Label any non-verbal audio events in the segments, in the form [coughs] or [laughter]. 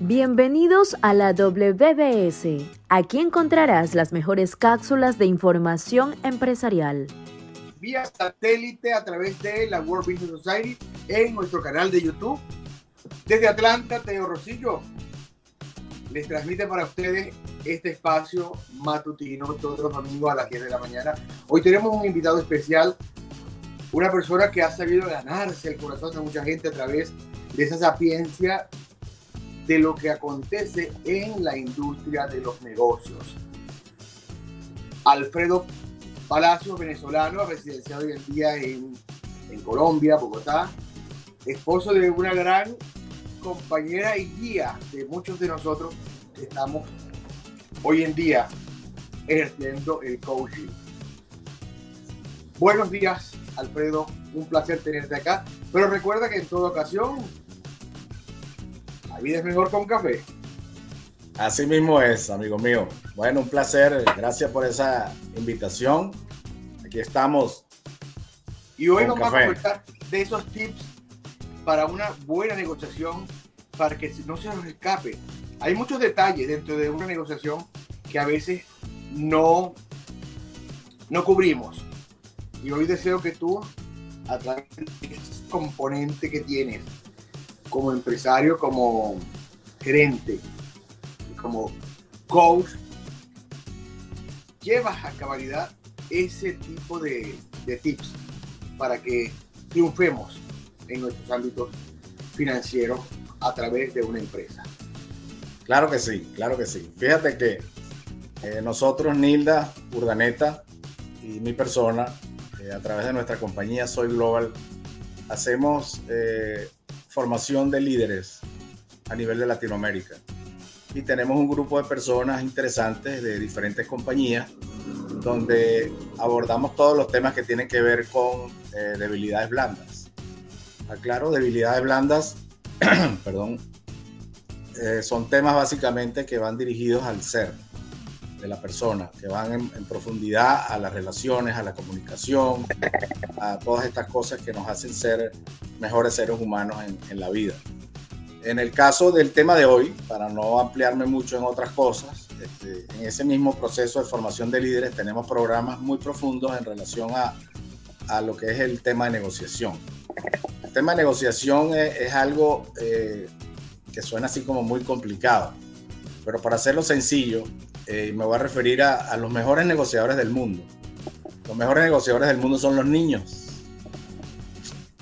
Bienvenidos a la WBS. Aquí encontrarás las mejores cápsulas de información empresarial. Vía satélite a través de la World Business Society en nuestro canal de YouTube. Desde Atlanta, Teo Rosillo les transmite para ustedes este espacio matutino todos los domingos a las 10 de la mañana. Hoy tenemos un invitado especial, una persona que ha sabido ganarse el corazón de mucha gente a través de esa sapiencia de lo que acontece en la industria de los negocios. Alfredo Palacio, venezolano, residenciado hoy en día en, en Colombia, Bogotá, esposo de una gran compañera y guía de muchos de nosotros que estamos hoy en día ejerciendo el coaching. Buenos días, Alfredo. Un placer tenerte acá. Pero recuerda que en toda ocasión la vida es mejor con café. Así mismo es, amigo mío. Bueno, un placer. Gracias por esa invitación. Aquí estamos. Y hoy vamos a conversar de esos tips para una buena negociación, para que no se nos escape. Hay muchos detalles dentro de una negociación que a veces no, no cubrimos. Y hoy deseo que tú, a través de ese componente que tienes, como empresario, como gerente, como coach, llevas a cabalidad ese tipo de, tips para que triunfemos en nuestros ámbitos financieros a través de una empresa. Claro que sí, claro que sí. Fíjate que eh, nosotros, Nilda Urdaneta y mi persona, eh, a través de nuestra compañía Soy Global, hacemos eh, formación de líderes a nivel de Latinoamérica. Y tenemos un grupo de personas interesantes de diferentes compañías donde abordamos todos los temas que tienen que ver con debilidades blandas. Aclaro, debilidades blandas, [clears throat] perdón, son temas básicamente que van dirigidos al ser de la persona, que van en, profundidad a las relaciones, a la comunicación, [laughs] a todas estas cosas que nos hacen ser mejores seres humanos en, la vida. En el caso del tema de hoy, para no ampliarme mucho en otras cosas, este, en ese mismo proceso de formación de líderes tenemos programas muy profundos en relación a, a lo que es el tema de negociación. El tema de negociación es, algo eh, que suena así como muy complicado, pero para hacerlo sencillo, eh, me voy a referir a, los mejores negociadores del mundo. Los mejores negociadores del mundo son los niños.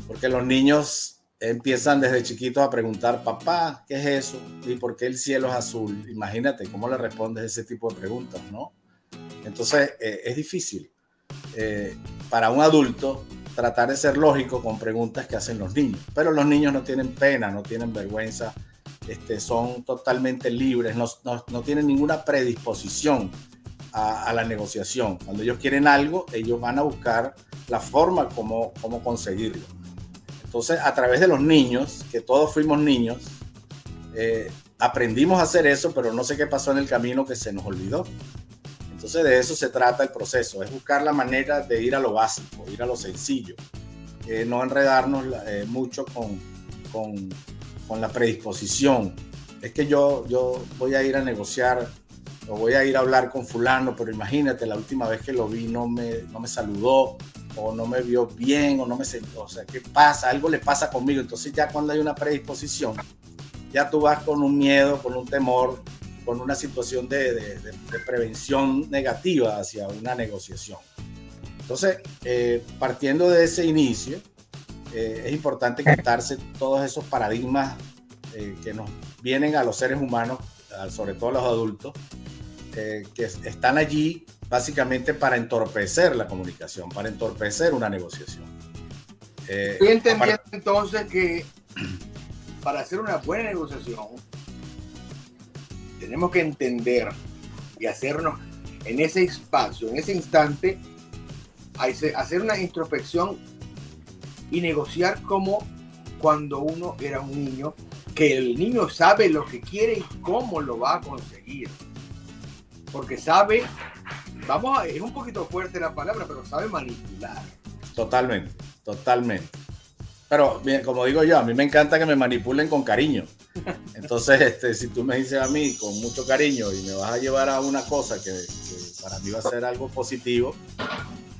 Porque los niños empiezan desde chiquitos a preguntar, papá, ¿qué es eso? ¿Y por qué el cielo es azul? Imagínate cómo le respondes ese tipo de preguntas, ¿no? Entonces, eh, es difícil eh, para un adulto tratar de ser lógico con preguntas que hacen los niños. Pero los niños no tienen pena, no tienen vergüenza este, son totalmente libres, no, no, tienen ninguna predisposición a, la negociación. Cuando ellos quieren algo, ellos van a buscar la forma como, como conseguirlo. Entonces, a través de los niños, que todos fuimos niños, eh, aprendimos a hacer eso, pero no sé qué pasó en el camino que se nos olvidó. Entonces, de eso se trata el proceso, es buscar la manera de ir a lo básico, ir a lo sencillo, eh, no enredarnos eh, mucho con, con con la predisposición. Es que yo, yo voy a ir a negociar o voy a ir a hablar con fulano, pero imagínate, la última vez que lo vi no me, no me saludó o no me vio bien o no me sentó, o sea, ¿qué pasa? Algo le pasa conmigo. Entonces ya cuando hay una predisposición, ya tú vas con un miedo, con un temor, con una situación de, prevención negativa hacia una negociación. Entonces, eh, partiendo de ese inicio, eh, es importante quitarse todos esos paradigmas eh, que nos vienen a los seres humanos, sobre todo a los adultos, eh, que están allí básicamente para entorpecer la comunicación, para entorpecer una negociación. Estoy entendiendo entonces que para hacer una buena negociación tenemos que entender y hacernos en ese espacio, en ese instante, hacer una introspección y negociar como cuando uno era un niño, que el niño sabe lo que quiere y cómo lo va a conseguir. Porque sabe, vamos a, es un poquito fuerte la palabra, pero sabe manipular. Totalmente, totalmente. Pero bien, como digo yo, a mí me encanta que me manipulen con cariño. Entonces, este, si tú me dices a mí con mucho cariño y me vas a llevar a una cosa que, para mí va a ser algo positivo,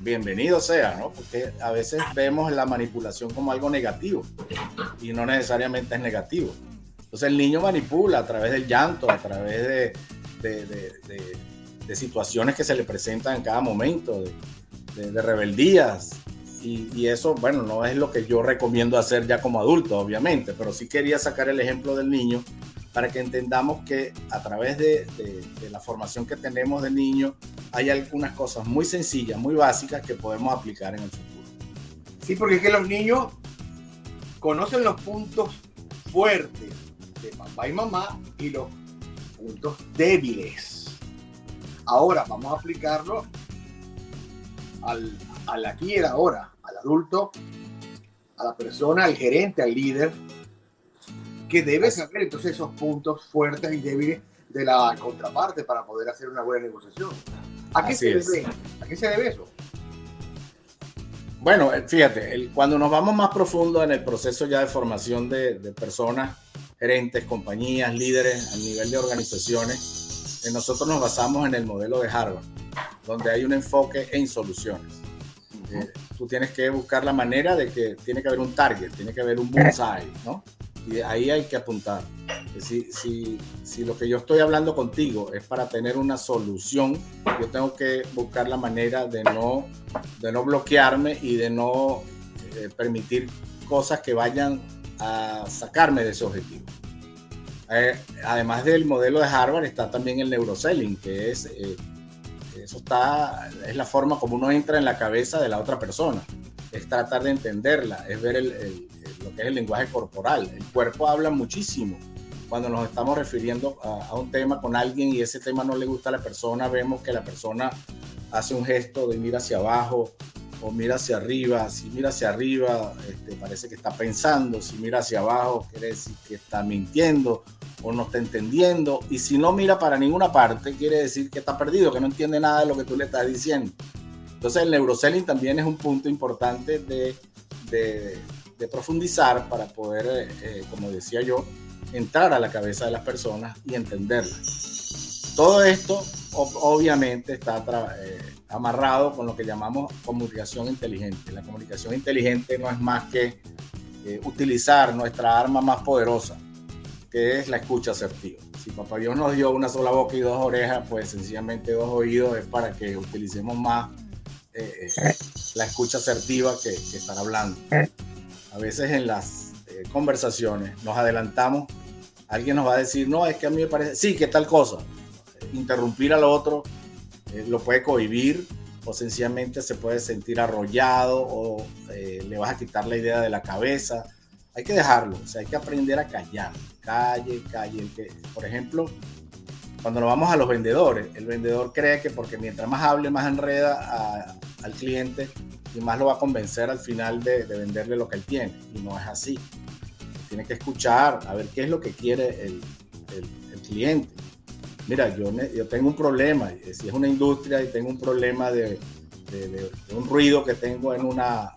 bienvenido sea, ¿no? Porque a veces vemos la manipulación como algo negativo y no necesariamente es negativo. Entonces el niño manipula a través del llanto, a través de, de, situaciones que se le presentan en cada momento, de, rebeldías, y, eso, bueno, no es lo que yo recomiendo hacer ya como adulto, obviamente, pero sí quería sacar el ejemplo del niño para que entendamos que a través de, la formación que tenemos de niño hay algunas cosas muy sencillas, muy básicas que podemos aplicar en el futuro. Sí, porque es que los niños conocen los puntos fuertes de papá y mamá y los puntos débiles. Ahora vamos a aplicarlo al, al aquí y ahora al adulto, a la persona, al gerente, al líder, que debe saber entonces esos puntos fuertes y débiles de la contraparte para poder hacer una buena negociación. ¿A qué, se debe, ¿A qué se debe eso? Bueno, eh, fíjate, cuando nos vamos más profundo en el proceso ya de formación de, personas, gerentes, compañías, líderes a nivel de organizaciones, eh, nosotros nos basamos en el modelo de Harvard, donde hay un enfoque en soluciones. Eh, tú tienes que buscar la manera de que tiene que haber un target, tiene que haber un bullseye, ¿no? Y ahí hay que apuntar. Si, si, si lo que yo estoy hablando contigo es para tener una solución, yo tengo que buscar la manera de no, de no bloquearme y de no eh, permitir cosas que vayan a sacarme de ese objetivo. Eh, además del modelo de Harvard está también el neuroselling, que es eso está, es la forma como uno entra en la cabeza de la otra persona. Es tratar de entenderla, es ver lo que es el lenguaje corporal. El cuerpo habla muchísimo. Cuando nos estamos refiriendo a, un tema con alguien y ese tema no le gusta a la persona, vemos que la persona hace un gesto de mirar hacia abajo, o mira hacia arriba. Si mira hacia arriba, este, parece que está pensando. Si mira hacia abajo, quiere decir que está mintiendo o no está entendiendo. Y si no mira para ninguna parte, quiere decir que está perdido, que no entiende nada de lo que tú le estás diciendo. Entonces el neuroselling también es un punto importante de, de, profundizar para poder, eh, eh, como decía yo, entrar a la cabeza de las personas y entenderlas. Todo esto obviamente está eh, amarrado con lo que llamamos comunicación inteligente. La comunicación inteligente no es más que utilizar nuestra arma más poderosa, que es la escucha asertiva. Si Papá Dios nos dio una sola boca y dos orejas, pues sencillamente dos oídos es para que utilicemos más eh, eh, la escucha asertiva que, que, estar hablando. A veces en las eh, conversaciones nos adelantamos, alguien nos va a decir, no, es que a mí me parece, sí, que tal cosa. Interrumpir al otro lo puede cohibir o sencillamente se puede sentir arrollado o le vas a quitar la idea de la cabeza hay que dejarlo, o sea, hay que aprender a callar, calle, calle. Por ejemplo, cuando nos vamos a los vendedores, el vendedor cree que porque mientras más hable, más enreda al cliente y más lo va a convencer al final de, venderle lo que él tiene. Y no es así. Tiene que escuchar, a ver qué es lo que quiere el, cliente. Mira, yo, tengo un problema, si es una industria y tengo un problema de, un ruido que tengo en, una,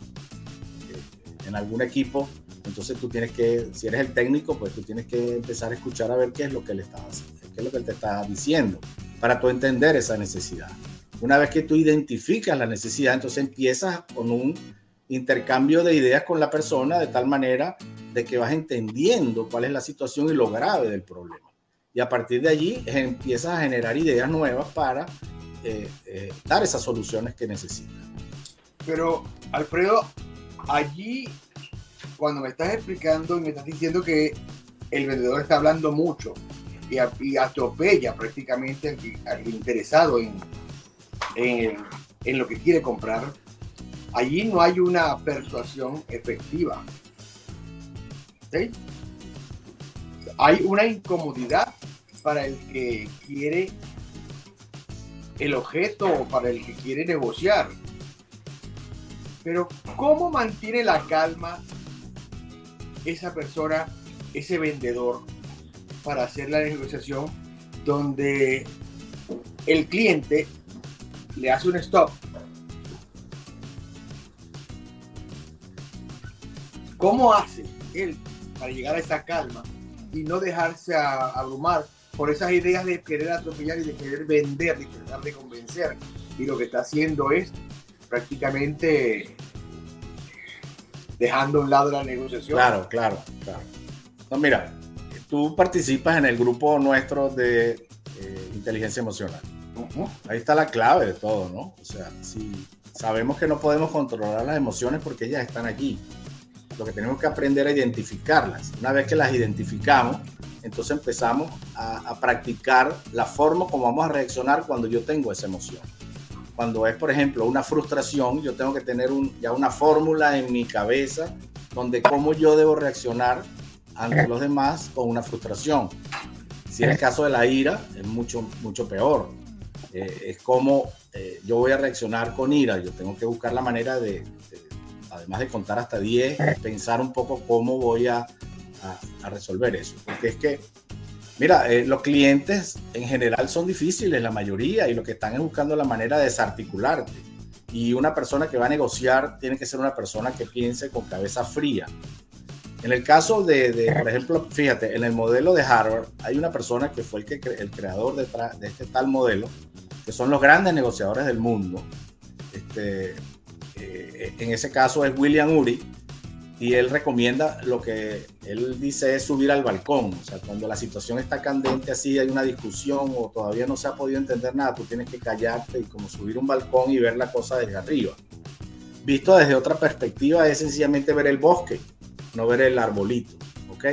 en algún equipo, entonces tú tienes que, si eres el técnico, pues tú tienes que empezar a escuchar a ver qué es lo que le está qué es lo que él te está diciendo, para tú entender esa necesidad. Una vez que tú identificas la necesidad, entonces empiezas con un intercambio de ideas con la persona de tal manera de que vas entendiendo cuál es la situación y lo grave del problema. Y a partir de allí empiezas a generar ideas nuevas para eh, eh, dar esas soluciones que necesitas. Pero, Alfredo, allí cuando me estás explicando y me estás diciendo que el vendedor está hablando mucho y, atropella prácticamente al, interesado en, en, lo que quiere comprar, allí no hay una persuasión efectiva. Hay una incomodidad para el que quiere el objeto o para el que quiere negociar. Pero ¿cómo mantiene la calma esa persona, ese vendedor, para hacer la negociación donde el cliente le hace un stop. ¿Cómo hace él para llegar a esa calma y no dejarse abrumar por esas ideas de querer atropellar y de querer vender, de tratar de convencer. Y lo que está haciendo es prácticamente dejando a un lado la negociación. Claro, claro, claro. No, mira, tú participas en el grupo nuestro de eh, inteligencia emocional. Ahí está la clave de todo, ¿no? O sea, si sabemos que no podemos controlar las emociones porque ellas están allí. Lo que tenemos que aprender a identificarlas. Una vez que las identificamos, entonces empezamos a, practicar la forma como vamos a reaccionar cuando yo tengo esa emoción. Cuando es, por ejemplo, una frustración, yo tengo que tener ya una fórmula en mi cabeza donde cómo yo debo reaccionar ante los demás con una frustración. Si es el caso de la ira, es mucho, mucho peor. Eh, es como eh, yo voy a reaccionar con ira. Yo tengo que buscar la manera de, además de contar hasta 10, pensar un poco cómo voy a, a, resolver eso. Porque es que, mira, eh, los clientes en general son difíciles, la mayoría, y lo que están es buscando la manera de desarticularte. Y una persona que va a negociar tiene que ser una persona que piense con cabeza fría. En el caso de, por ejemplo, fíjate, en el modelo de Harvard hay una persona que fue el, que, el creador de, de este tal modelo, que son los grandes negociadores del mundo. Este, eh, en ese caso es William Uri, y él recomienda lo que él dice es subir al balcón. O sea, cuando la situación está candente así, hay una discusión o todavía no se ha podido entender nada, tú tienes que callarte y como subir un balcón y ver la cosa desde arriba. Visto desde otra perspectiva es sencillamente ver el bosque, no ver el arbolito. ¿Ok?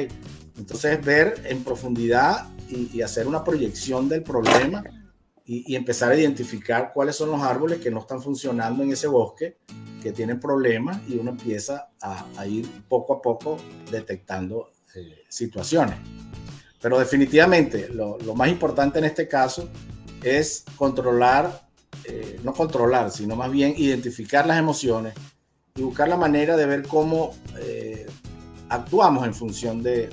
Entonces ver en profundidad y, hacer una proyección del problema y, empezar a identificar cuáles son los árboles que no están funcionando en ese bosque que tienen problemas y uno empieza a, ir poco a poco detectando eh, situaciones. Pero definitivamente lo, más importante en este caso es controlar, eh, no controlar, sino más bien identificar las emociones y buscar la manera de ver cómo eh, actuamos en función de,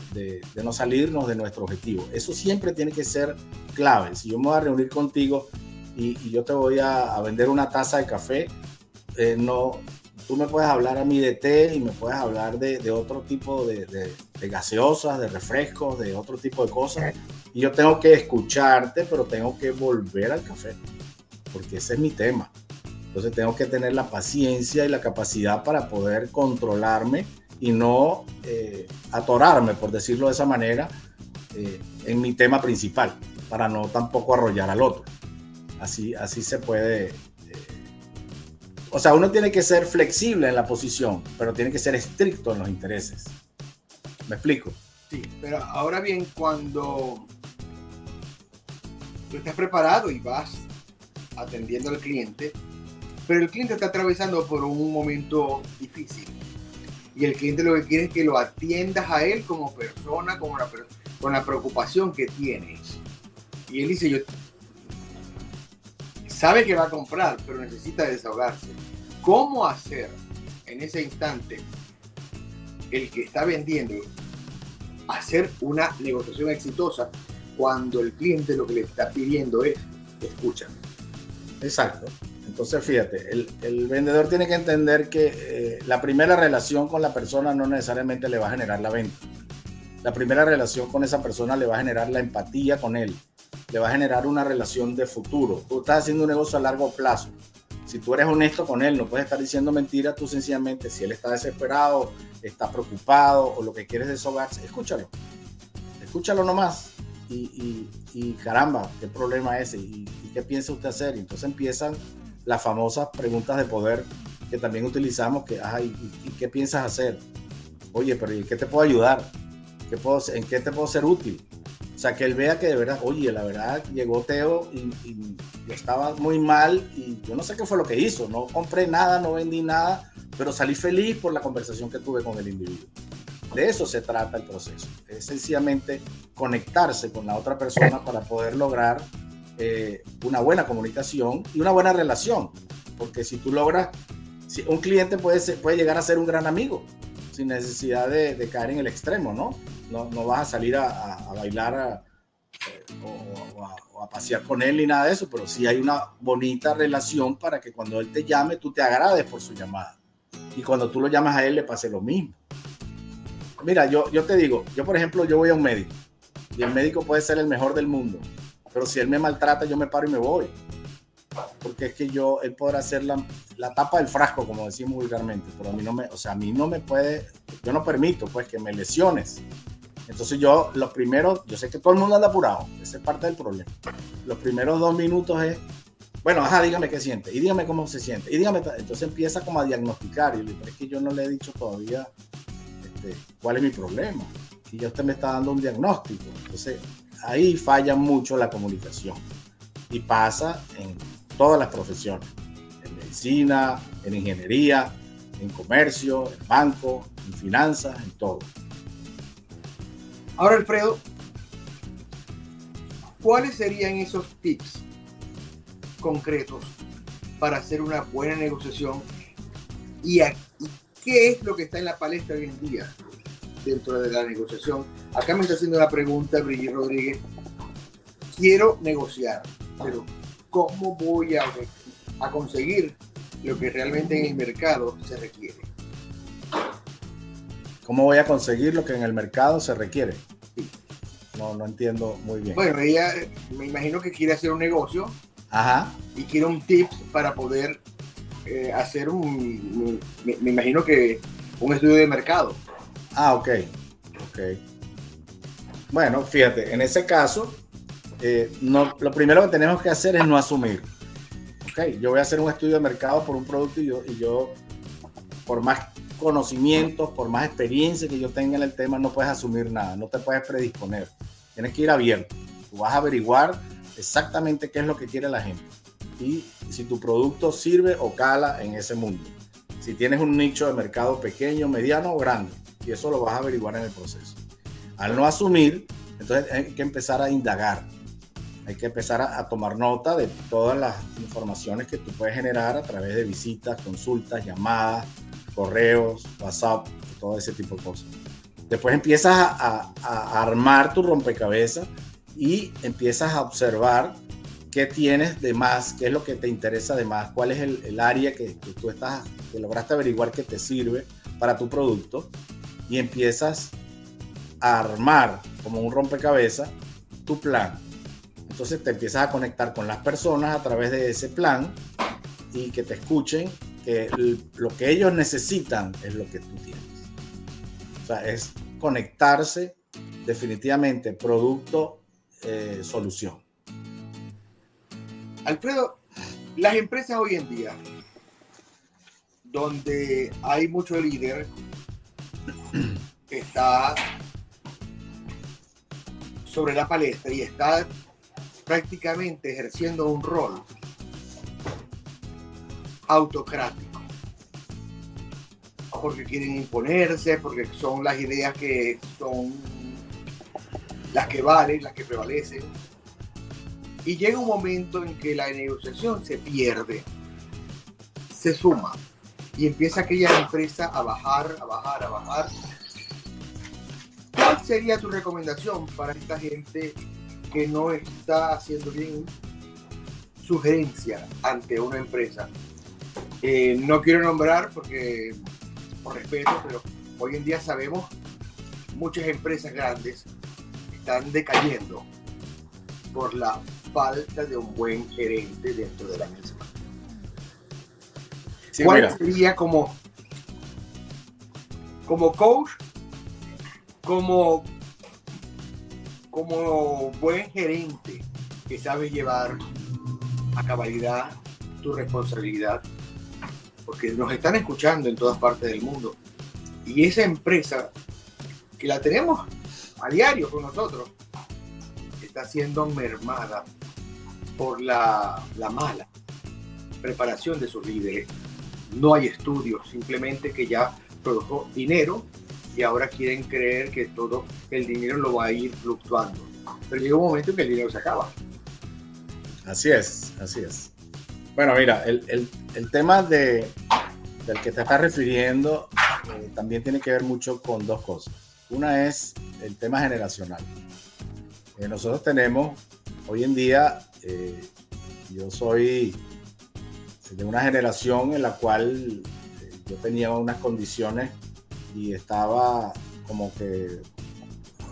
no salirnos de nuestro objetivo. Eso siempre tiene que ser clave. Si yo me voy a reunir contigo y, yo te voy a, a, vender una taza de café, eh, no, tú me puedes hablar a mí de té y me puedes hablar de, otro tipo de, gaseosas, de refrescos, de otro tipo de cosas. Y yo tengo que escucharte, pero tengo que volver al café, porque ese es mi tema. Entonces tengo que tener la paciencia y la capacidad para poder controlarme y no eh, atorarme, por decirlo de esa manera, eh, en mi tema principal, para no tampoco arrollar al otro. Así, así se puede o sea, uno tiene que ser flexible en la posición, pero tiene que ser estricto en los intereses. ¿Me explico? Sí, pero ahora bien, cuando tú estás preparado y vas atendiendo al cliente, pero el cliente está atravesando por un momento difícil. Y el cliente lo que quiere es que lo atiendas a él como persona, como con la preocupación que tienes. Y él dice, yo sabe que va a comprar, pero necesita desahogarse. ¿Cómo hacer en ese instante el que está vendiendo hacer una negociación exitosa cuando el cliente lo que le está pidiendo es escucha? Exacto. Entonces, fíjate, el, vendedor tiene que entender que eh, la primera relación con la persona no necesariamente le va a generar la venta. La primera relación con esa persona le va a generar la empatía con él, le va a generar una relación de futuro. Tú estás haciendo un negocio a largo plazo. Si tú eres honesto con él, no puedes estar diciendo mentiras, tú sencillamente, si él está desesperado, está preocupado o lo que quieres deshogarse, escúchalo. Escúchalo nomás. Y, y, caramba, ¿qué problema es ese? ¿Y, qué piensa usted hacer? Y entonces empiezan las famosas preguntas de poder que también utilizamos, que, ay, ¿y, qué piensas hacer? Oye, pero ¿y qué te puedo ayudar? ¿Qué puedo, ¿En qué te puedo ser útil? O sea, que él vea que de verdad, oye, la verdad, llegó Teo y, yo estaba muy mal y yo no sé qué fue lo que hizo. No compré nada, no vendí nada, pero salí feliz por la conversación que tuve con el individuo. De eso se trata el proceso. Es sencillamente conectarse con la otra persona para poder lograr eh, una buena comunicación y una buena relación. Porque si tú logras, si un cliente puede, puede llegar a ser un gran amigo sin necesidad de, caer en el extremo, ¿no? no, vas a salir a, bailar eh, o, a, pasear con él ni nada de eso, pero sí hay una bonita relación para que cuando él te llame, tú te agrades por su llamada. Y cuando tú lo llamas a él, le pase lo mismo. Mira, yo, yo te digo, yo por ejemplo, yo voy a un médico y el médico puede ser el mejor del mundo, pero si él me maltrata, yo me paro y me voy. Porque es que yo, él podrá hacer la, la tapa del frasco, como decimos vulgarmente, pero a mí no me, o sea, a mí no me puede, yo no permito pues que me lesiones. Entonces yo, los primeros, yo sé que todo el mundo anda apurado, esa es parte del problema. Los primeros dos minutos es, bueno, ajá, dígame qué siente, y dígame cómo se siente, y dígame, entonces empieza como a diagnosticar, y es que yo no le he dicho todavía cuál es mi problema, y ya usted me está dando un diagnóstico. Entonces ahí falla mucho la comunicación, y pasa en todas las profesiones, en medicina, en ingeniería, en comercio, en banco, en finanzas, en todo. Ahora, Alfredo, ¿cuáles serían esos tips concretos para hacer una buena negociación? ¿Y, qué es lo que está en la palestra hoy en día dentro de la negociación? Acá me está haciendo una pregunta Brigitte Rodríguez. Quiero negociar, pero ¿cómo voy a, a conseguir lo que realmente en el mercado se requiere? ¿Cómo voy a conseguir lo que en el mercado se requiere? No, no entiendo muy bien. Bueno, ella me imagino que quiere hacer un negocio Ajá. y quiere un tip para poder eh, hacer un, me, imagino que un estudio de mercado. Ah, ok. Ok. Bueno, fíjate, en ese caso, eh, no, lo primero que tenemos que hacer es no asumir. Ok, yo voy a hacer un estudio de mercado por un producto y yo, y yo por más conocimientos, por más experiencia que yo tenga en el tema, no puedes asumir nada, no te puedes predisponer. Tienes que ir abierto. Tú vas a averiguar exactamente qué es lo que quiere la gente y si tu producto sirve o cala en ese mundo. Si tienes un nicho de mercado pequeño, mediano o grande, y eso lo vas a averiguar en el proceso. Al no asumir, entonces hay que empezar a indagar. Hay que empezar a, tomar nota de todas las informaciones que tú puedes generar a través de visitas, consultas, llamadas, correos, WhatsApp, todo ese tipo de cosas. Después empiezas a, a, a, armar tu rompecabezas y empiezas a observar qué tienes de más, qué es lo que te interesa de más, cuál es el, área que, tú estás, que lograste averiguar que te sirve para tu producto y empiezas a armar como un rompecabezas tu plan. Entonces te empiezas a conectar con las personas a través de ese plan y que te escuchen que lo que ellos necesitan es lo que tú tienes. O sea, es conectarse definitivamente producto, eh. Alfredo, las empresas hoy en día, donde hay mucho líder, está sobre la palestra y está prácticamente ejerciendo un rol autocrático. Porque quieren imponerse, porque son las ideas que son las que valen, las que prevalecen. Y llega un momento en que la negociación se pierde, se suma y empieza aquella empresa a bajar, a bajar, a bajar. ¿Cuál sería tu recomendación para esta gente que no está haciendo bien sugerencia ante una empresa? Eh, no quiero nombrar porque, por respeto, pero hoy en día sabemos muchas empresas grandes están decayendo por la falta de un buen gerente dentro de la misma. Sí, ¿Cuál mira. sería como, como coach, como, como buen gerente que sabe llevar a cabalidad tu responsabilidad? Porque nos están escuchando en todas partes del mundo. Y esa empresa que la tenemos a diario con nosotros está siendo mermada por la, la mala preparación de sus líderes. No hay estudios, simplemente que ya produjo dinero y ahora quieren creer que todo el dinero lo va a ir fluctuando. Pero llega un momento en que el dinero se acaba. Así es, así es. Bueno, mira, el, el, el tema de, del que te estás refiriendo eh, también tiene que ver mucho con dos cosas. Una es el tema generacional. Eh, nosotros tenemos, hoy en día, eh, yo soy de una generación en la cual eh, yo tenía unas condiciones y estaba como que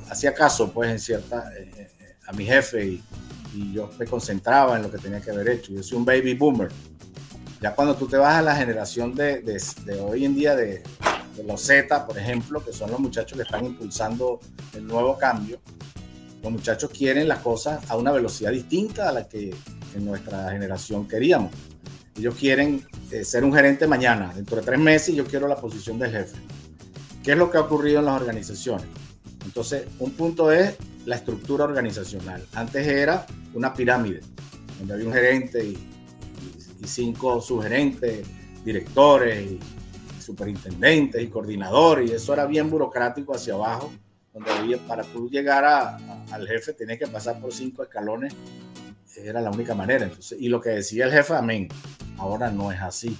hacía caso, pues, en cierta, eh, eh, a mi jefe y, yo me concentraba en lo que tenía que haber hecho. Yo soy un baby boomer. Ya cuando tú te vas a la generación de, hoy en día, de los Z, por ejemplo, que son los muchachos que están impulsando el nuevo cambio, los muchachos quieren las cosas a una velocidad distinta a la que en nuestra generación queríamos. Ellos quieren eh, ser un gerente mañana, dentro de tres meses yo quiero la posición del jefe. ¿Qué es lo que ha ocurrido en las organizaciones? Entonces, un punto es la estructura organizacional. Antes era una pirámide, donde había un gerente y, cinco subgerentes, directores superintendentes y coordinadores, y eso era bien burocrático hacia abajo, para tú llegar a, a, al jefe tenías que pasar por cinco escalones, era la única manera. Entonces, y lo que decía el jefe, amén, ahora no es así.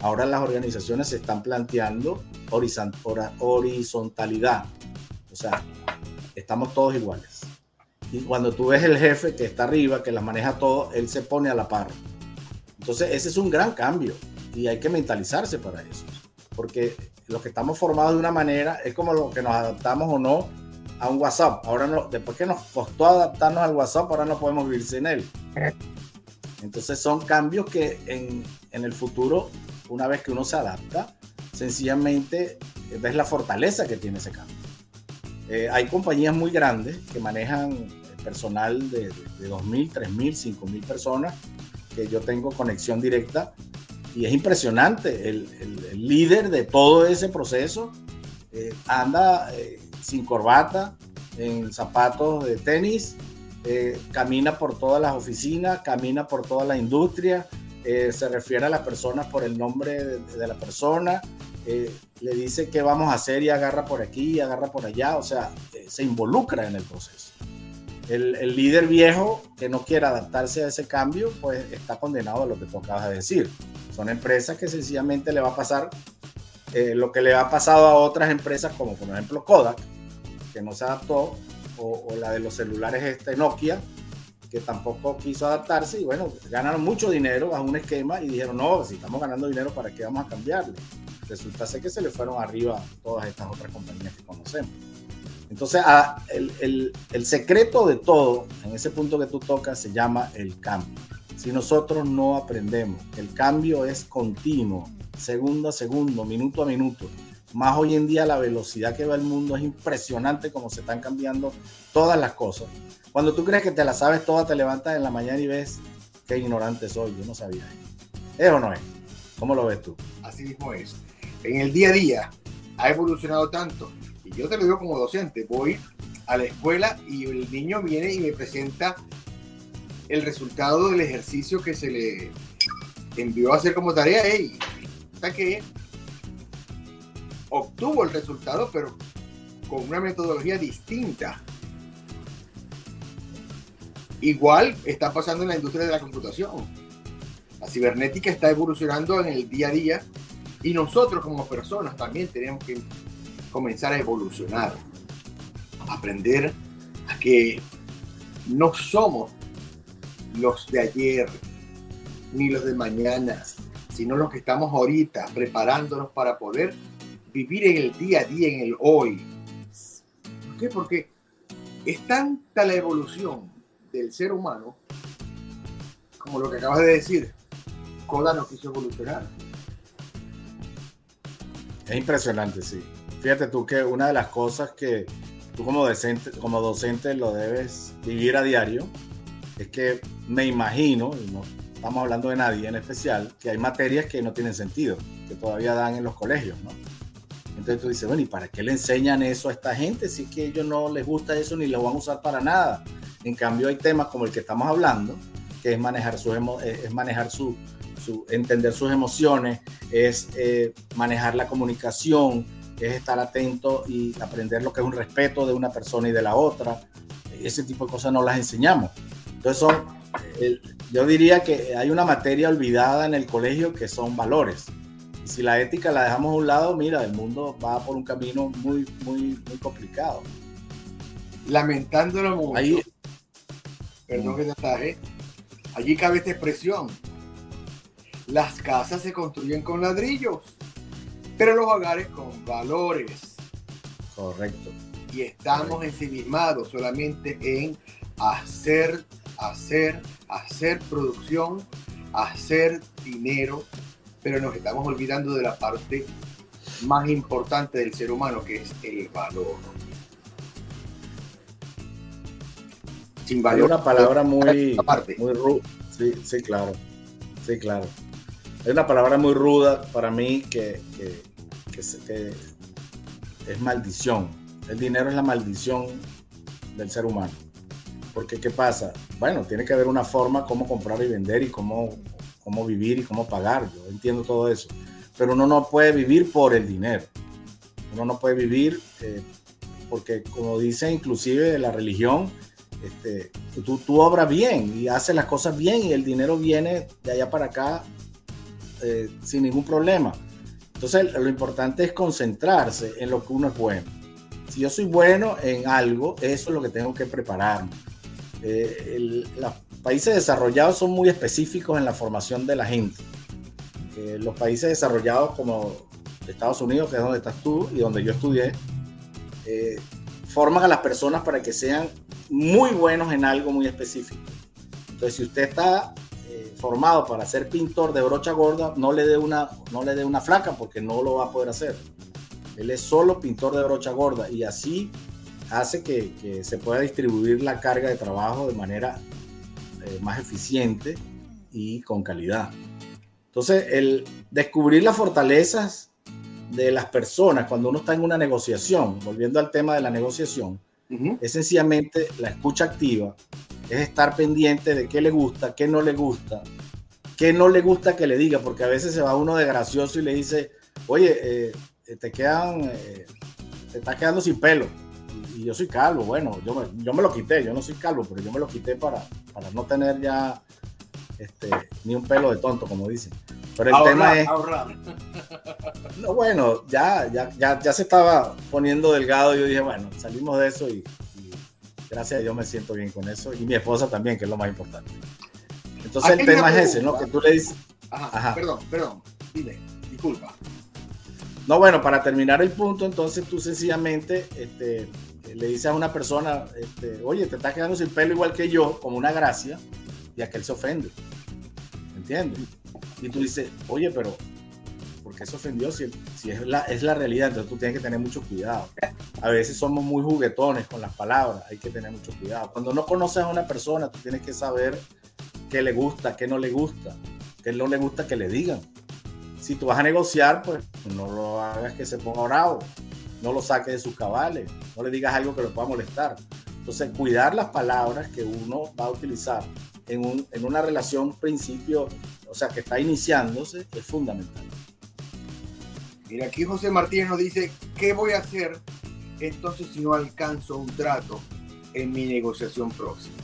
Ahora las organizaciones se están planteando horizontalidad, o sea, estamos todos iguales. Y cuando tú ves el jefe que está arriba, que las maneja todo, él se pone a la par. Entonces, ese es un gran cambio y hay que mentalizarse para eso porque los que estamos formados de una manera es como lo que nos adaptamos o no a un WhatsApp. Ahora no, después que nos costó adaptarnos al WhatsApp, ahora no podemos vivir sin él. Entonces son cambios que en, en el futuro, una vez que uno se adapta, sencillamente ves la fortaleza que tiene ese cambio. Eh, hay compañías muy grandes que manejan personal de, de, de 2.000, 3.000, 5.000 personas, que yo tengo conexión directa y es impresionante. El, el, líder de todo ese proceso eh, anda eh, sin corbata, en zapatos de tenis, eh, camina por todas las oficinas, camina por toda la industria, se refiere a las personas por el nombre de, de la persona, le dice qué vamos a hacer y agarra por aquí y agarra por allá, o sea, se involucra en el proceso. El, líder viejo que no quiera adaptarse a ese cambio, pues está condenado a lo que tú acabas de decir. Son empresas que sencillamente le va a pasar eh, lo que le ha pasado a otras empresas, como por ejemplo Kodak, que no se adaptó, o, o la de los celulares este Nokia, que tampoco quiso adaptarse y bueno, ganaron mucho dinero bajo un esquema y dijeron, no, si estamos ganando dinero, ¿para qué vamos a cambiarle? Resulta ser que se le fueron arriba todas estas otras compañías que conocemos. Entonces, a, el, el, el, secreto de todo, en ese punto que tú tocas, se llama el cambio. Si nosotros no aprendemos, el cambio es continuo, segundo a segundo, minuto a minuto. Más hoy en día la velocidad que va el mundo es impresionante como se están cambiando todas las cosas. Cuando tú crees que te la sabes toda, te levantas en la mañana y ves qué ignorante soy, yo no sabía. ¿Es o no es? ¿Cómo lo ves tú? Así mismo es. En el día a día ha evolucionado tanto y yo te lo digo como docente, voy a la escuela y el niño viene y me presenta el resultado del ejercicio que se le envió a hacer como tarea. Hey, hasta que obtuvo el resultado, pero con una metodología distinta. Igual está pasando en la industria de la computación. La cibernética está evolucionando en el día a día y nosotros como personas también tenemos que comenzar a evolucionar, aprender a que no somos los de ayer ni los de mañana, sino los que estamos ahorita preparándonos para poder vivir en el día a día, en el hoy. ¿Por qué? Porque es tanta la evolución del ser humano, como lo que acabas de decir, Koda no quiso evolucionar. Es impresionante, sí. Fíjate tú que una de las cosas que tú como docente, como docente lo debes vivir a diario es que me imagino, y no estamos hablando de nadie en especial, que hay materias que no tienen sentido, que todavía dan en los colegios, ¿no? Entonces tú dices, bueno, ¿y para qué le enseñan eso a esta gente si es que a ellos no les gusta eso ni lo van a usar para nada? En cambio hay temas como el que estamos hablando, que es manejar su, es manejar su, su entender sus emociones, es eh, manejar la comunicación, es estar atento y aprender lo que es un respeto de una persona y de la otra. Ese tipo de cosas no las enseñamos. Entonces son, eh, yo diría que hay una materia olvidada en el colegio que son valores. Y si la ética la dejamos a un lado, mira, el mundo va por un camino muy, muy, muy complicado. Lamentándolo mucho. Ahí, perdón que te allí cabe esta expresión. Las casas se construyen con ladrillos pero los hogares con valores. Correcto. Y estamos ensimismados solamente en hacer, hacer, hacer producción, hacer dinero, pero nos estamos olvidando de la parte más importante del ser humano, que es el valor. Sin valor. Hay una palabra muy, muy ruda. Sí, sí, claro. Sí, claro. Hay una palabra muy ruda para mí que, es maldición. El dinero es la maldición del ser humano. Porque, ¿qué pasa? Bueno, tiene que haber una forma cómo comprar y vender y cómo, cómo vivir y cómo pagar. Yo entiendo todo eso. Pero uno no puede vivir por el dinero. Uno no puede vivir eh, porque, como dice inclusive la religión, este, tú, tú obras bien y haces las cosas bien y el dinero viene de allá para acá eh, sin ningún problema. Entonces, lo importante es concentrarse en lo que uno es bueno. Si yo soy bueno en algo, eso es lo que tengo que prepararme. Eh, los países desarrollados son muy específicos en la formación de la gente. Eh, los países desarrollados como Estados Unidos, que es donde estás tú y donde yo estudié, eh, forman a las personas para que sean muy buenos en algo muy específico. Entonces, si usted está formado para ser pintor de brocha gorda, no le dé una, no le dé una flaca porque no lo va a poder hacer. Él es solo pintor de brocha gorda y así hace que, se pueda distribuir la carga de trabajo de manera eh, más eficiente y con calidad. Entonces, el descubrir las fortalezas de las personas cuando uno está en una negociación, volviendo al tema de la negociación, es sencillamente la escucha activa, es estar pendiente de qué le gusta, qué no le gusta, qué no le gusta que le diga, porque a veces se va uno de gracioso y le dice, oye, eh, te quedan, eh, te estás quedando sin pelo y yo soy calvo. Bueno, yo me, yo me lo quité, yo no soy calvo, pero yo me lo quité para, para no tener ya este, ni un pelo de tonto, como dicen. Pero el tema es. [laughs] No, bueno, ya, ya, ya, ya, se estaba poniendo delgado y yo dije, bueno, salimos de eso y, gracias a Dios me siento bien con eso. Y mi esposa también, que es lo más importante. Entonces el tema es ese, ¿no? Que tú le dices. Ajá, perdón, perdón, dile, disculpa. No, bueno, para terminar el punto, entonces tú sencillamente este, le dices a una persona, este, oye, te estás quedando sin pelo igual que yo, como una gracia, y aquel se ofende. ¿Entiendes? Y tú dices, oye, pero ¿por qué se ofendió si, si es, la, es la realidad? Entonces tú tienes que tener mucho cuidado. A veces somos muy juguetones con las palabras, hay que tener mucho cuidado. Cuando no conoces a una persona, tú tienes que saber qué le gusta, qué no le gusta, qué no le gusta que le digan. Si tú vas a negociar, pues no lo hagas que se ponga bravo no lo saque de sus cabales, no le digas algo que lo pueda molestar. Entonces, cuidar las palabras que uno va a utilizar en, un, en una relación principio, o sea, que está iniciándose, es fundamental. Mira, aquí José Martínez nos dice, ¿qué voy a hacer entonces si no alcanzo un trato en mi negociación próxima?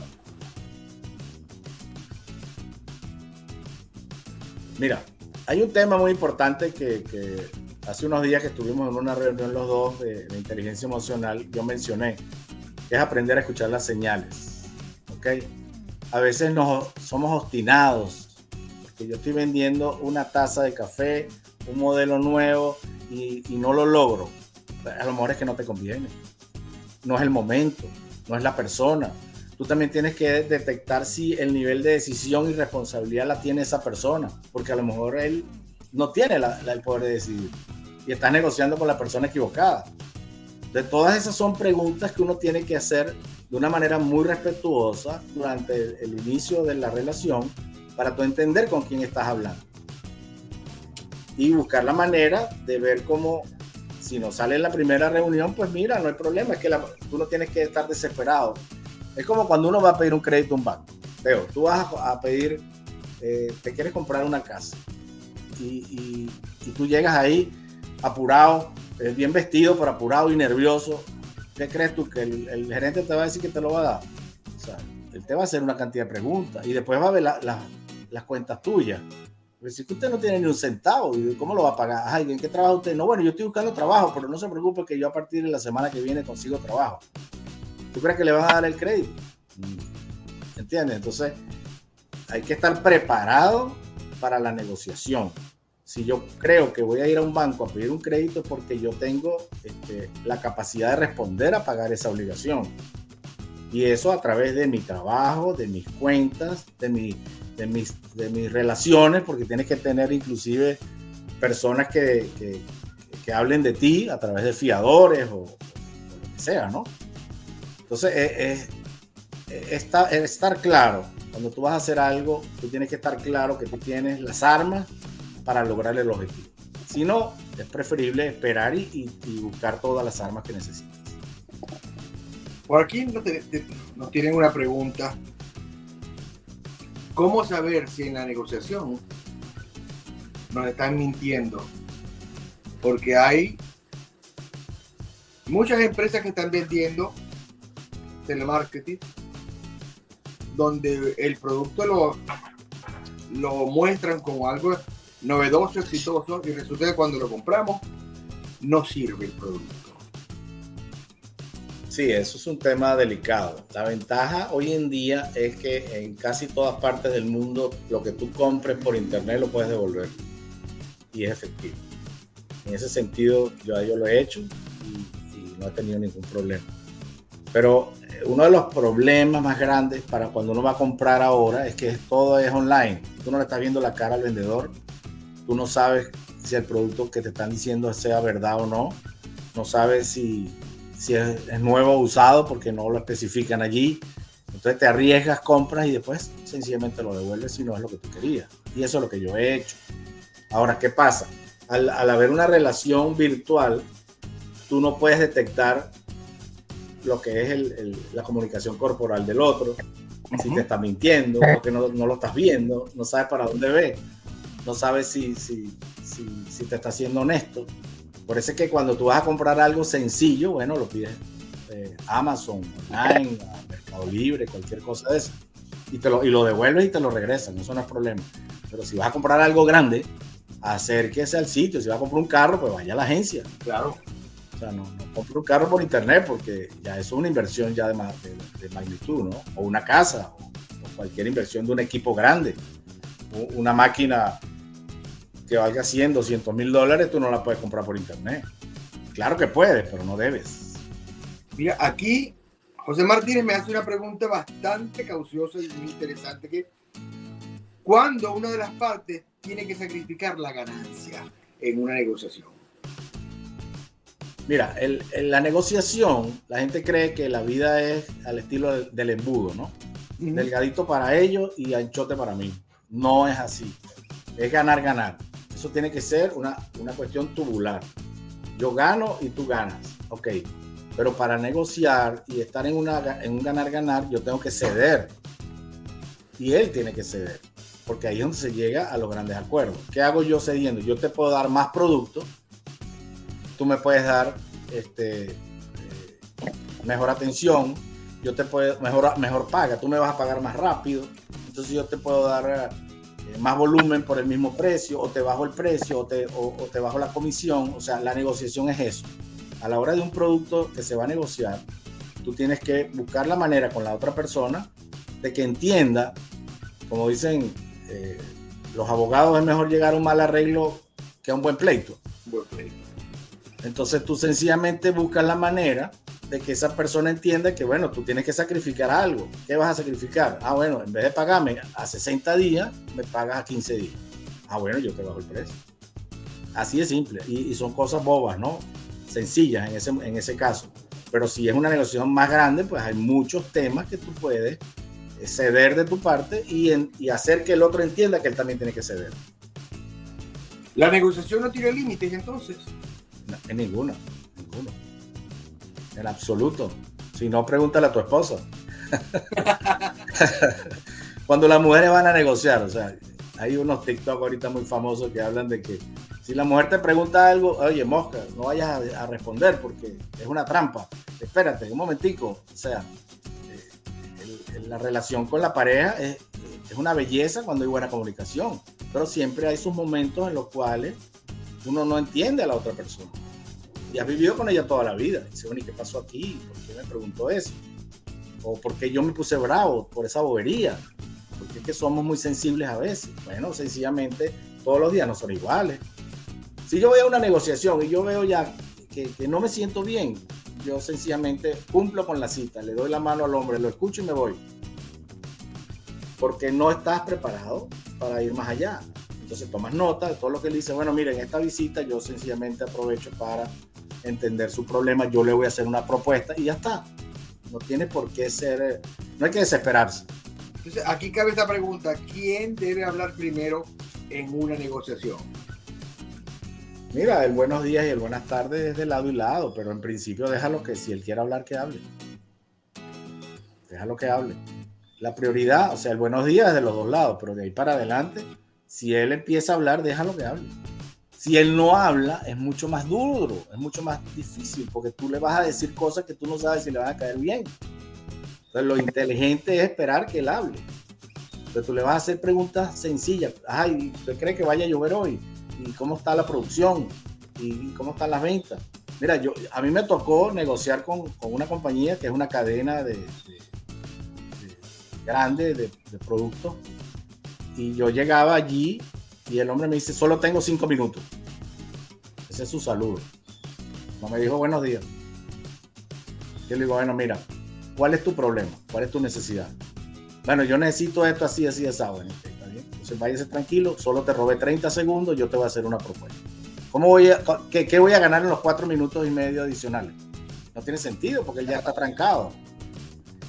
Mira, hay un tema muy importante que, hace unos días que estuvimos en una reunión los dos de, inteligencia emocional, yo mencioné es aprender a escuchar las señales. ¿Ok? A veces nos, somos obstinados, porque yo estoy vendiendo una taza de café, un modelo nuevo y, no lo logro. A lo mejor es que no te conviene. No es el momento, no es la persona. Tú también tienes que detectar si el nivel de decisión y responsabilidad la tiene esa persona, porque a lo mejor él no tiene el poder de decidir y estás negociando con la persona equivocada. De todas esas son preguntas que uno tiene que hacer de una manera muy respetuosa durante el, inicio de la relación para tú entender con quién estás hablando. Y buscar la manera de ver cómo, si no sale en la primera reunión, pues mira, no hay problema, es que tú no tienes que estar desesperado. Es como cuando uno va a pedir un crédito a un banco. Veo, tú vas a, pedir, eh, te quieres comprar una casa y, tú llegas ahí apurado, eh, bien vestido, pero apurado y nervioso, ¿qué crees tú? ¿Que el, gerente te va a decir que te lo va a dar? O sea, él te va a hacer una cantidad de preguntas y después va a ver las cuentas tuyas. Pero si usted no tiene ni un centavo, ¿cómo lo va a pagar? Ay, ¿en qué trabaja usted? No, bueno, yo estoy buscando trabajo, pero no se preocupe que yo a partir de la semana que viene consigo trabajo. ¿Tú crees que le van a dar el crédito? Mm, ¿Entiendes? Entonces, hay que estar preparado para la negociación si yo creo que voy a ir a un banco a pedir un crédito es porque yo tengo este, la capacidad de responder a pagar esa obligación. Y eso a través de mi trabajo, de mis cuentas, de, mi, de, mis, de mis relaciones, porque tienes que tener inclusive personas que, que, hablen de ti a través de fiadores o, lo que sea, ¿no? Entonces, es, estar, estar claro, cuando tú vas a hacer algo, tú tienes que estar claro que tú tienes las armas para lograr el objetivo. Si no, es preferible esperar y, buscar todas las armas que necesitas. Por aquí nos, tienen una pregunta. ¿Cómo saber si en la negociación nos están mintiendo? Porque hay muchas empresas que están vendiendo telemarketing donde el producto lo, lo muestran como algo novedoso, exitoso, y resulta que cuando lo compramos no sirve el producto. Sí, eso es un tema delicado. La ventaja hoy en día es que en casi todas partes del mundo lo que tú compres por internet lo puedes devolver y es efectivo. En ese sentido yo, yo lo he hecho y, y no he tenido ningún problema. Pero eh, uno de los problemas más grandes para cuando uno va a comprar ahora es que todo es online. Tú no le estás viendo la cara al vendedor, tú no sabes si el producto que te están diciendo sea verdad o no, no sabes si, si es, nuevo o usado porque no lo especifican allí. Entonces te arriesgas, compras y después sencillamente lo devuelves si no es lo que tú querías. Y eso es lo que yo he hecho. Ahora, ¿qué pasa? Al, haber una relación virtual, tú no puedes detectar lo que es la comunicación corporal del otro, si te está mintiendo, porque no, no, lo estás viendo, no sabes para dónde ve no sabes si, si, si, te está siendo honesto. Por eso es que cuando tú vas a comprar algo sencillo, bueno, lo pides eh, Amazon, online, Mercado Libre, cualquier cosa de eso. Y, te lo, y lo devuelves y te lo regresan, eso no es problema. Pero si vas a comprar algo grande, acérquese al sitio. Si vas a comprar un carro, pues vaya a la agencia. Claro. O sea, no, no compre un carro por internet porque ya eso es una inversión ya de, de, magnitud, ¿no? O una casa, o, o cualquier inversión de un equipo grande. Una máquina que valga 100, 200 mil dólares, tú no la puedes comprar por internet. Claro que puedes, pero no debes. Mira, aquí José Martínez me hace una pregunta bastante cauciosa y muy interesante, que ¿cuándo una de las partes tiene que sacrificar la ganancia en una negociación? Mira, en la negociación, la gente cree que la vida es al estilo del, embudo, ¿no? Delgadito para ellos y anchote para mí. No es así. Es ganar, ganar. Eso tiene que ser una, una cuestión tubular. Yo gano y tú ganas. Ok. Pero para negociar y estar en, una, en un ganar-ganar, yo tengo que ceder. Y él tiene que ceder. Porque ahí es donde se llega a los grandes acuerdos. ¿Qué hago yo cediendo? Yo te puedo dar más producto. Tú me puedes dar este, eh, mejor atención. Yo te puedo, mejor, mejor paga. Tú me vas a pagar más rápido. Entonces yo te puedo dar eh, más volumen por el mismo precio, o te bajo el precio, o te, o, te bajo la comisión. O sea, la negociación es eso. A la hora de un producto que se va a negociar, tú tienes que buscar la manera con la otra persona de que entienda, como dicen eh, los abogados, es mejor llegar a un mal arreglo que a un buen pleito. Buen pleito. Entonces tú sencillamente buscas la manera de que esa persona entienda que, bueno, tú tienes que sacrificar algo. ¿Qué vas a sacrificar? Ah, bueno, en vez de pagarme a 60 días, me pagas a 15 días. Ah, bueno, yo te bajo el precio. Así de simple. Y, son cosas bobas, ¿no? Sencillas en ese, en ese caso. Pero si es una negociación más grande, pues hay muchos temas que tú puedes eh, ceder de tu parte y, y hacer que el otro entienda que él también tiene que ceder. ¿La negociación no tiene límites entonces? en ninguna, ninguno. En absoluto. Si no, pregúntale a tu esposa. [laughs] Cuando las mujeres van a negociar, o sea, hay unos TikTok ahorita muy famosos que hablan de que si la mujer te pregunta algo, oye, mosca, no vayas a, responder porque es una trampa. Espérate, un momentico. O sea, eh, la relación con la pareja es una belleza cuando hay buena comunicación, pero siempre hay sus momentos en los cuales uno no entiende a la otra persona y has vivido con ella toda la vida. Dice, bueno, ¿y qué pasó aquí? ¿Por qué me preguntó eso? ¿O por qué yo me puse bravo por esa bobería? Porque es somos muy sensibles a veces. Bueno, sencillamente todos los días no son iguales. Si yo voy a una negociación y yo veo ya que, no me siento bien, yo sencillamente cumplo con la cita, le doy la mano al hombre, lo escucho y me voy. Porque no estás preparado para ir más allá. Entonces tomas nota de todo lo que él dice. Bueno, miren, en esta visita yo sencillamente aprovecho para entender su problema, yo le voy a hacer una propuesta y ya está. No tiene por qué ser, no hay que desesperarse. Entonces, aquí cabe esta pregunta, ¿quién debe hablar primero en una negociación? Mira, el buenos días y el buenas tardes es de lado y lado, pero en principio déjalo que si él quiere hablar, que hable. Déjalo que hable. La prioridad, o sea, el buenos días es de los dos lados, pero de ahí para adelante, si él empieza a hablar, déjalo que hable. Si él no habla, es mucho más duro, es mucho más difícil, porque tú le vas a decir cosas que tú no sabes si le van a caer bien. Entonces, lo inteligente es esperar que él hable. Entonces, tú le vas a hacer preguntas sencillas. Ay, ¿usted cree que vaya a llover hoy? ¿Y cómo está la producción? ¿Y cómo están las ventas? Mira, yo, a mí me tocó negociar con, con una compañía que es una cadena de, de, de grande de, de productos. Y yo llegaba allí y el hombre me dice, solo tengo cinco minutos. Ese es su saludo. No me dijo buenos días. Yo le digo, bueno, mira, ¿cuál es tu problema? ¿Cuál es tu necesidad? Bueno, yo necesito esto así, así, así. Bueno. Entonces váyase tranquilo, solo te robé 30 segundos, yo te voy a hacer una propuesta. ¿Cómo voy a, qué, qué voy a ganar en los cuatro minutos y medio adicionales? No tiene sentido porque él ya está trancado.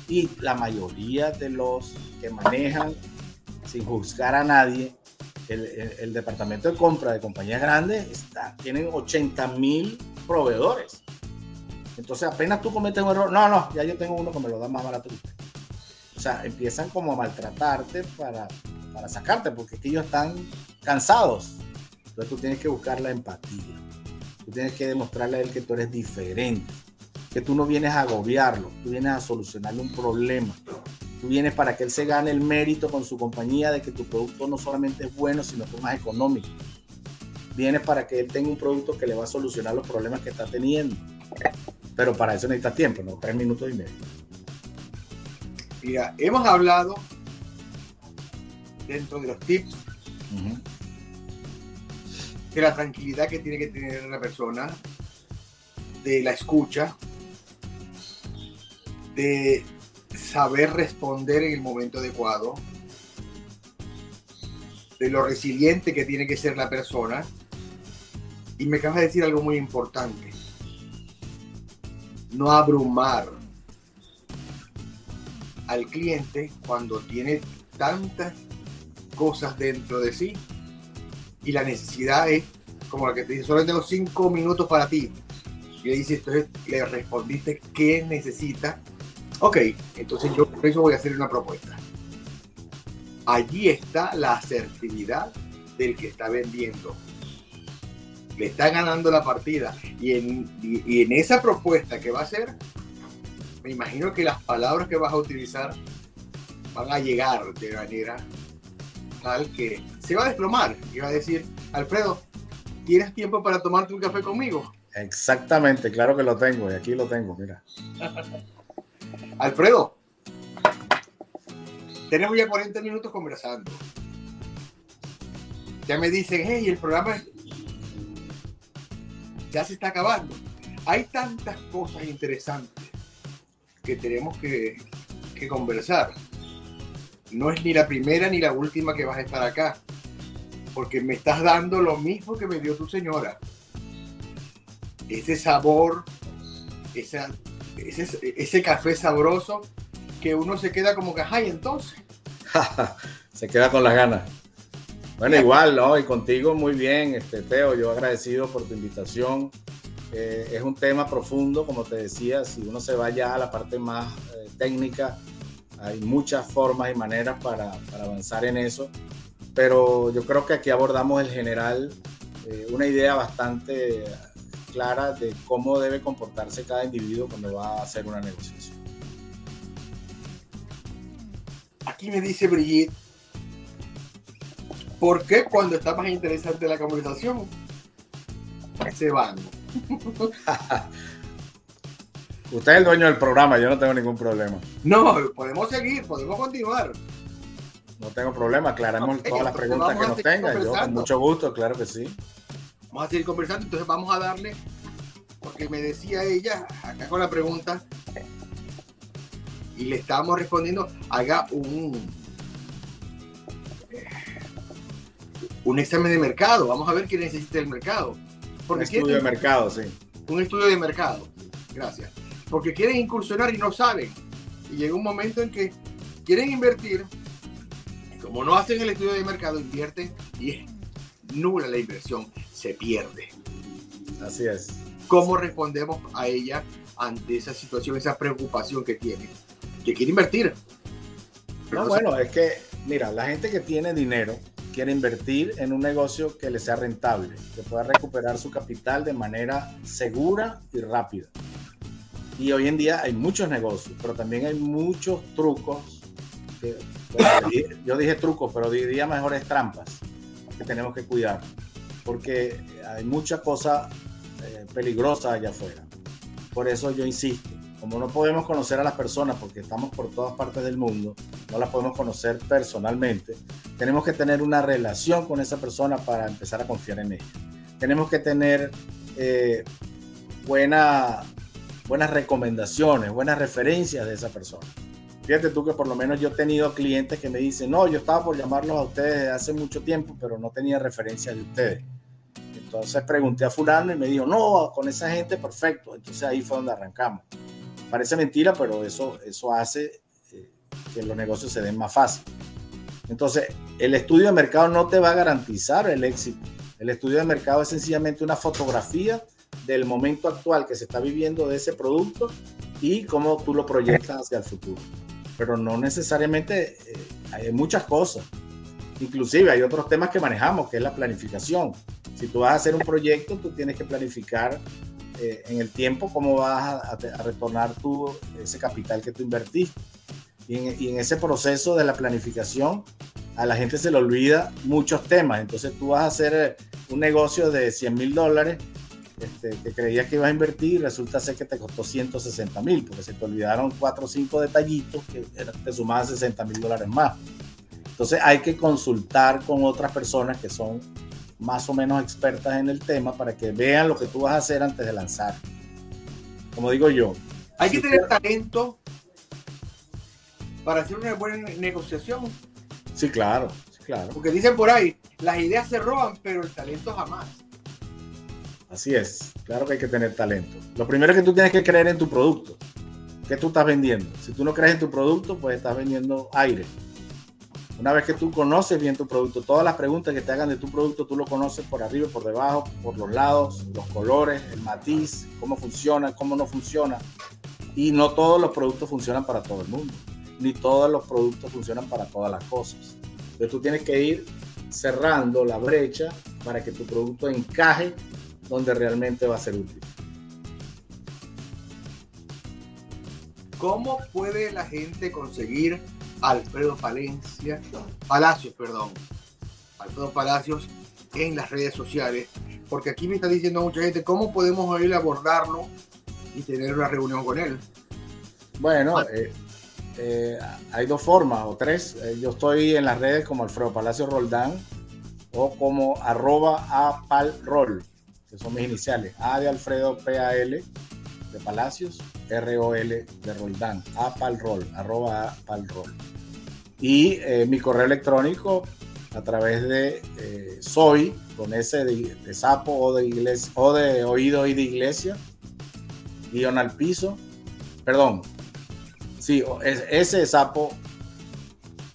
Y la mayoría de los que manejan, sin juzgar a nadie, el, departamento de compra de compañías grandes está, tienen 80 mil proveedores. Entonces apenas tú cometes un error, no, no, ya yo tengo uno que me lo da más barato que usted. O sea, empiezan como a maltratarte para, para sacarte, porque ellos están cansados. Entonces tú tienes que buscar la empatía. Tú tienes que demostrarle a él que tú eres diferente, que tú no vienes a agobiarlo, tú vienes a solucionarle un problema. Tú vienes para que él se gane el mérito con su compañía de que tu producto no solamente es bueno, sino que es más económico. Vienes para que él tenga un producto que le va a solucionar los problemas que está teniendo. Pero para eso necesitas tiempo, ¿no? Tres minutos y medio. Mira, hemos hablado dentro de los tips uh -huh. de la tranquilidad que tiene que tener la persona, de la escucha, de saber responder en el momento adecuado, de lo resiliente que tiene que ser la persona. Y me acabas de decir algo muy importante. No abrumar al cliente cuando tiene tantas cosas dentro de sí y la necesidad es como la que te dice, solo tengo cinco minutos para ti. Y le dice, entonces le respondiste qué necesita Ok, entonces yo por eso voy a hacer una propuesta. Allí está la asertividad del que está vendiendo. Le está ganando la partida. Y en, y, y en esa propuesta que va a hacer, me imagino que las palabras que vas a utilizar van a llegar de manera tal que se va a desplomar y va a decir, Alfredo, ¿tienes tiempo para tomarte un café conmigo? Exactamente, claro que lo tengo y aquí lo tengo, mira. [laughs] Alfredo, tenemos ya 40 minutos conversando. Ya me dicen, hey, el programa ya se está acabando. Hay tantas cosas interesantes que tenemos que, que conversar. No es ni la primera ni la última que vas a estar acá, porque me estás dando lo mismo que me dio tu señora. Ese sabor, esa ese, ese, café sabroso que uno se queda como que, ay, entonces. [laughs] se queda con las ganas. Bueno, igual, ¿no? Y contigo muy bien, este, Teo, yo agradecido por tu invitación. Eh, es un tema profundo, como te decía, si uno se va ya a la parte más eh, técnica, hay muchas formas y maneras para, para, avanzar en eso, pero yo creo que aquí abordamos el general, eh, una idea bastante clara de cómo debe comportarse cada individuo cuando va a hacer una negociación. Aquí me dice Brigitte, ¿por qué cuando está más interesante la conversación se van? [laughs] Usted es el dueño del programa, yo no tengo ningún problema. No, podemos seguir, podemos continuar. No tengo problema, aclaramos todas las preguntas que nos tengan. Yo con mucho gusto, claro que sí. Vamos a seguir conversando, entonces vamos a darle, porque me decía ella, acá con la pregunta, y le estábamos respondiendo, haga un, un examen de mercado. Vamos a ver qué necesita el mercado. Porque un estudio de mercado, sí. Un estudio de mercado. Gracias. Porque quieren incursionar y no saben. Y llega un momento en que quieren invertir. Y como no hacen el estudio de mercado, invierten y es nula la inversión. Se pierde. Así es. ¿Cómo respondemos a ella ante esa situación, esa preocupación que tiene? Que quiere invertir. no, bueno, es que, mira, la gente que tiene dinero quiere invertir en un negocio que le sea rentable, que pueda recuperar su capital de manera segura y rápida. Y hoy en día hay muchos negocios, pero también hay muchos trucos. [coughs] yo dije trucos, pero diría mejores trampas que tenemos que cuidar, porque hay mucha cosa eh, peligrosa allá afuera. Por eso yo insisto, como no podemos conocer a las personas porque estamos por todas partes del mundo, no las podemos conocer personalmente, tenemos que tener una relación con esa persona para empezar a confiar en ella. Tenemos que tener eh, buena, buenas recomendaciones, buenas referencias de esa persona. Fíjate tú que por lo menos yo he tenido clientes que me dicen, no, yo estaba por llamarlos a ustedes desde hace mucho tiempo, pero no tenía referencia de ustedes. Entonces pregunté a fulano y me dijo, no, con esa gente perfecto. Entonces ahí fue donde arrancamos. Parece mentira, pero eso, eso hace eh, que los negocios se den más fácil. Entonces, el estudio de mercado no te va a garantizar el éxito. El estudio de mercado es sencillamente una fotografía del momento actual que se está viviendo de ese producto y cómo tú lo proyectas hacia el futuro. Pero no necesariamente eh, hay muchas cosas. Inclusive hay otros temas que manejamos, que es la planificación. Si tú vas a hacer un proyecto, tú tienes que planificar eh, en el tiempo cómo vas a, retornar tú ese capital que tú invertiste. Y en, ese proceso de la planificación, a la gente se le olvida muchos temas. Entonces tú vas a hacer eh, un negocio de 100 mil dólares este, que creías que ibas a invertir y resulta ser que te costó 160 mil, porque se te olvidaron 4 o 5 detallitos que te sumaban 60 mil dólares más. Entonces hay que consultar con otras personas que son más o menos expertas en el tema para que vean lo que tú vas a hacer antes de lanzar. Como digo yo. Hay que tener talento para hacer una buena negociación. Sí, claro, claro. Porque dicen por ahí, las ideas se roban, pero el talento jamás. Así es, claro que hay que tener talento. Lo primero es que tú tienes que creer en tu producto. ¿Qué tú estás vendiendo? Si tú no crees en tu producto, pues estás vendiendo aire. Una vez que tú conoces bien tu producto, todas las preguntas que te hagan de tu producto, tú lo conoces por arriba, por debajo, por los lados, los colores, el matiz, cómo funciona, cómo no funciona. Y no todos los productos funcionan para todo el mundo, ni todos los productos funcionan para todas las cosas. Entonces tú tienes que ir cerrando la brecha para que tu producto encaje donde realmente va a ser útil. ¿Cómo puede la gente conseguir Alfredo Palencia, Palacios, perdón, Alfredo Palacios en las redes sociales, porque aquí me está diciendo mucha gente cómo podemos ir a abordarlo y tener una reunión con él. Bueno, ah. eh, eh, hay dos formas o tres. Eh, yo estoy en las redes como Alfredo Palacios Roldán o como arroba apalrol, son mis iniciales. A de Alfredo PAL de Palacios, R-O-L de Roldán, apalrol, arroba apalrol y eh, mi correo electrónico a través de eh, soy con ese de, sapo o de iglesia o de oído y de iglesia guion al piso perdón sí ese sapo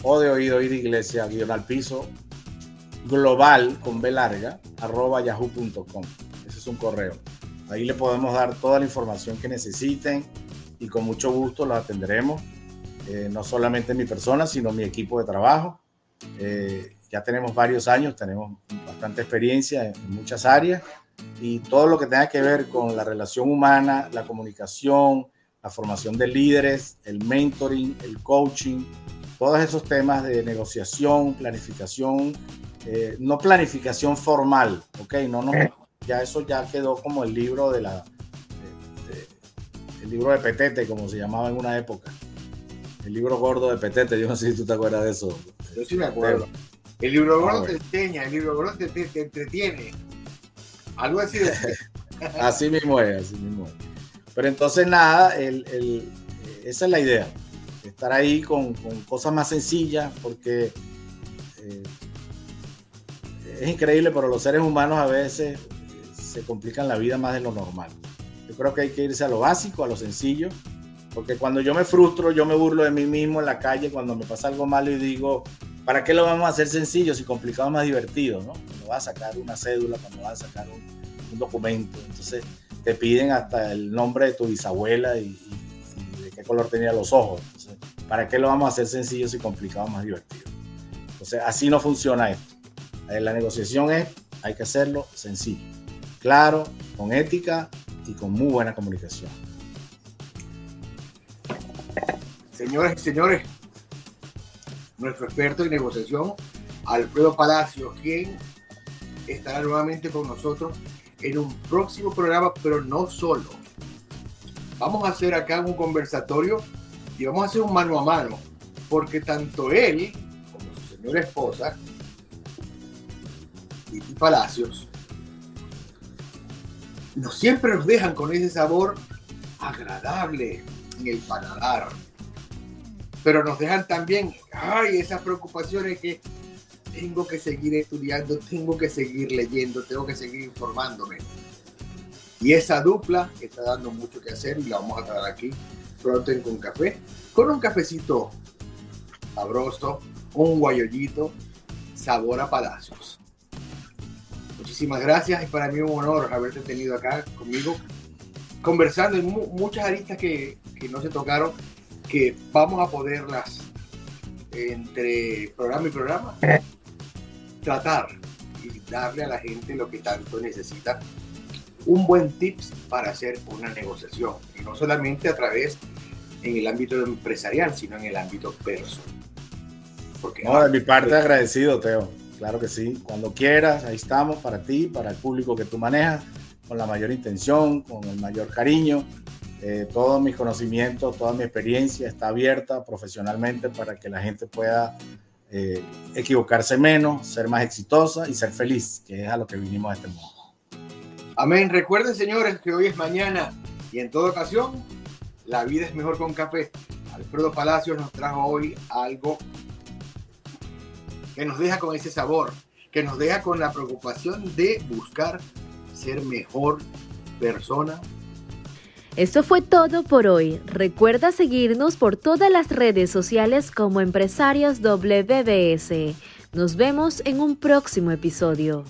o de oído y de iglesia guion al piso global con B larga arroba yahoo.com un correo ahí le podemos dar toda la información que necesiten y con mucho gusto lo atenderemos eh, no solamente mi persona, sino mi equipo de trabajo. Eh, ya tenemos varios años, tenemos bastante experiencia en, muchas áreas y todo lo que tenga que ver con la relación humana, la comunicación, la formación de líderes, el mentoring, el coaching, todos esos temas de negociación, planificación, eh, no planificación formal, ¿ok? No, no, ya eso ya quedó como el libro de la, el libro de Petete, como se llamaba en una época el libro gordo de Petete, yo no sé si tú te acuerdas de eso. Yo sí me acuerdo. El libro gordo te enseña, el libro gordo te, te, entretiene. Algo así de... [laughs] así mismo es, así mismo es. Pero entonces nada, el, el, esa es la idea. Estar ahí con, con cosas más sencillas, porque eh, es increíble, pero los seres humanos a veces se complican la vida más de lo normal. Yo creo que hay que irse a lo básico, a lo sencillo, porque cuando yo me frustro, yo me burlo de mí mismo en la calle cuando me pasa algo malo y digo, ¿para qué lo vamos a hacer sencillo si complicado más divertido? ¿no? Cuando vas a sacar una cédula, cuando vas a sacar un, documento, entonces te piden hasta el nombre de tu bisabuela y, de qué color tenía los ojos. ¿Para qué lo vamos a hacer sencillo si complicado más divertido? Entonces, así no funciona esto. La negociación es, hay que hacerlo sencillo, claro, con ética y con muy buena comunicación. Señoras y señores, nuestro experto en negociación, Alfredo Palacio, quien estará nuevamente con nosotros en un próximo programa, pero no solo. Vamos a hacer acá un conversatorio y vamos a hacer un mano a mano, porque tanto él como su señora esposa y Palacios, no siempre nos dejan con ese sabor agradable en el paladar. Pero nos dejan también, ay, esas preocupaciones que tengo que seguir estudiando, tengo que seguir leyendo, tengo que seguir informándome. Y esa dupla está dando mucho que hacer y la vamos a traer aquí pronto en Con Café, con un cafecito sabroso, un guayollito, sabor a palacios muchísimas gracias y para mí un honor haberte tenido acá conmigo conversando en muchas aristas que, que, no se tocaron, que vamos a poderlas entre programa y programa [laughs] tratar y darle a la gente lo que tanto necesita. Un buen tips para hacer una negociación y no solamente a través en el ámbito empresarial, sino en el ámbito personal. Porque, no, de mi parte agradecido, Teo. Claro que sí, cuando quieras, ahí estamos para ti, para el público que tú manejas, con la mayor intención, con el mayor cariño. Eh, todos mis conocimientos, toda mi experiencia está abierta profesionalmente para que la gente pueda eh, equivocarse menos, ser más exitosa y ser feliz, que es a lo que vinimos a este mundo. Amén. Recuerden, señores, que hoy es mañana y en toda ocasión la vida es mejor con café. Alfredo Palacios nos trajo hoy algo que nos deja con ese sabor, que nos deja con la preocupación de buscar ser mejor persona. Esto fue todo por hoy. Recuerda seguirnos por todas las redes sociales como Empresarios WBS. Nos vemos en un próximo episodio.